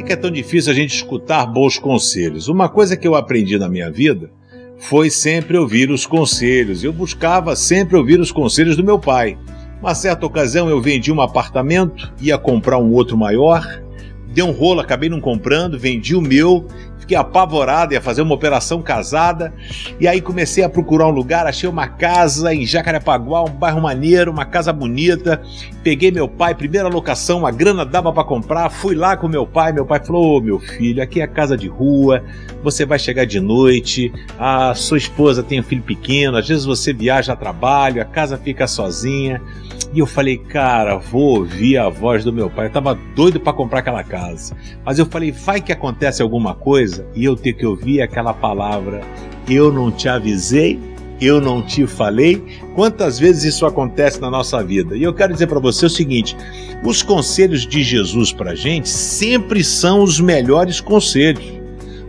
que, que é tão difícil a gente escutar bons conselhos? Uma coisa que eu aprendi na minha vida foi sempre ouvir os conselhos. Eu buscava sempre ouvir os conselhos do meu pai. Uma certa ocasião eu vendi um apartamento, ia comprar um outro maior, deu um rolo, acabei não comprando, vendi o meu fiquei apavorado, ia fazer uma operação casada. E aí comecei a procurar um lugar, achei uma casa em Jacarepaguá, um bairro maneiro, uma casa bonita. Peguei meu pai, primeira locação, a grana dava para comprar. Fui lá com meu pai. Meu pai falou: oh, meu filho, aqui é casa de rua, você vai chegar de noite, a sua esposa tem um filho pequeno, às vezes você viaja a trabalho, a casa fica sozinha. E eu falei, cara, vou ouvir a voz do meu pai. Eu tava doido para comprar aquela casa. Mas eu falei, vai que acontece alguma coisa e eu ter que ouvir aquela palavra, eu não te avisei, eu não te falei. Quantas vezes isso acontece na nossa vida? E eu quero dizer para você o seguinte: os conselhos de Jesus para gente sempre são os melhores conselhos.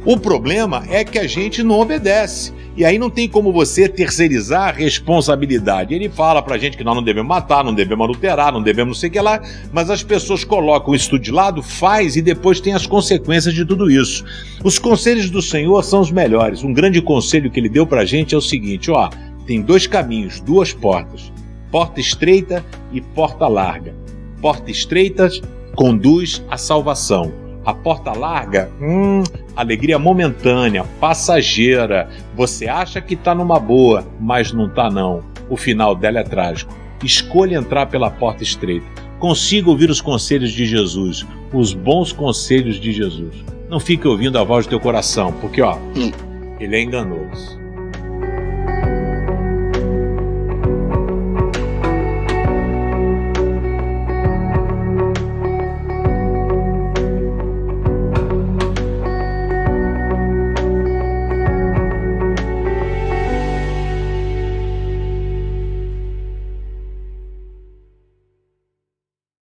O problema é que a gente não obedece. E aí não tem como você terceirizar a responsabilidade. Ele fala pra gente que nós não devemos matar, não devemos adulterar, não devemos não sei o que lá, mas as pessoas colocam isso de lado, faz e depois tem as consequências de tudo isso. Os conselhos do Senhor são os melhores. Um grande conselho que ele deu pra gente é o seguinte, ó, tem dois caminhos, duas portas. Porta estreita e porta larga. Porta estreita conduz à salvação a porta larga, hum, alegria momentânea, passageira. Você acha que está numa boa, mas não está não. O final dela é trágico. Escolha entrar pela porta estreita. Consiga ouvir os conselhos de Jesus, os bons conselhos de Jesus. Não fique ouvindo a voz do teu coração, porque ó, hum. ele é enganoso.